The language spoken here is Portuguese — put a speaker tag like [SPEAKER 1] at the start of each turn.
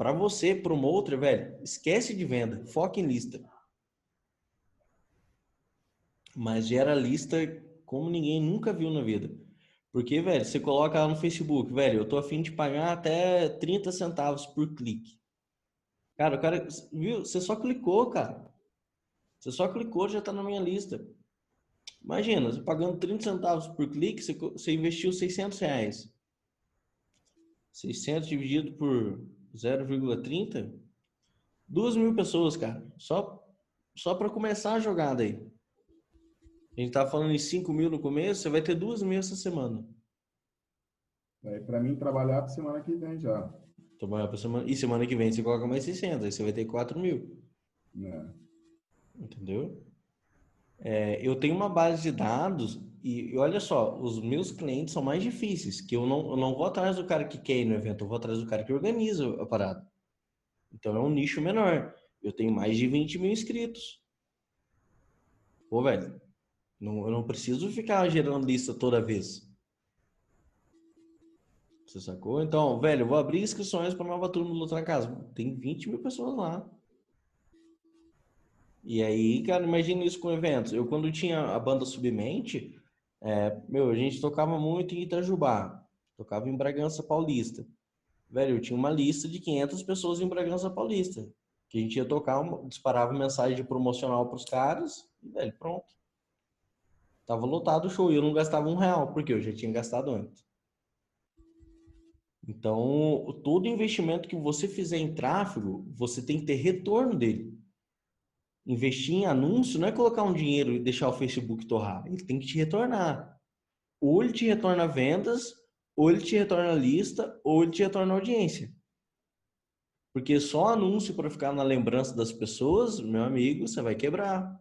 [SPEAKER 1] para você, promotor, velho, esquece de venda, foca em lista. Mas gera lista como ninguém nunca viu na vida. Porque, velho, você coloca lá no Facebook, velho, eu tô afim de pagar até 30 centavos por clique. Cara, o cara, viu? Você só clicou, cara. Você só clicou, já tá na minha lista. Imagina, você pagando 30 centavos por clique, você, você investiu 600 reais. 600 dividido por 0,30? Duas mil pessoas, cara. Só, só para começar a jogada aí. A gente tava falando em 5 mil no começo, você vai ter duas mil essa semana.
[SPEAKER 2] É, para mim, trabalhar para semana que vem já.
[SPEAKER 1] Trabalhar para semana. E semana que vem você coloca mais 600, aí você vai ter 4 mil.
[SPEAKER 2] É.
[SPEAKER 1] Entendeu? É, eu tenho uma base de dados e, e, olha só, os meus clientes são mais difíceis, que eu não, eu não vou atrás do cara que quer ir no evento, eu vou atrás do cara que organiza a parada. Então é um nicho menor. Eu tenho mais de 20 mil inscritos. Pô, velho, não, eu não preciso ficar gerando lista toda vez. Você sacou? Então, velho, vou abrir inscrições para nova turma do Luta na Casa. Tem 20 mil pessoas lá. E aí, cara, imagina isso com eventos. Eu, quando tinha a banda Submente, é, meu, a gente tocava muito em Itajubá. Tocava em Bragança Paulista. Velho, eu tinha uma lista de 500 pessoas em Bragança Paulista. Que a gente ia tocar, disparava mensagem promocional para os caras e, velho, pronto. Tava lotado o show e eu não gastava um real, porque eu já tinha gastado antes. Então, todo investimento que você fizer em tráfego, você tem que ter retorno dele. Investir em anúncio não é colocar um dinheiro e deixar o Facebook torrar. Ele tem que te retornar. Ou ele te retorna vendas, ou ele te retorna lista, ou ele te retorna audiência. Porque só anúncio para ficar na lembrança das pessoas, meu amigo, você vai quebrar.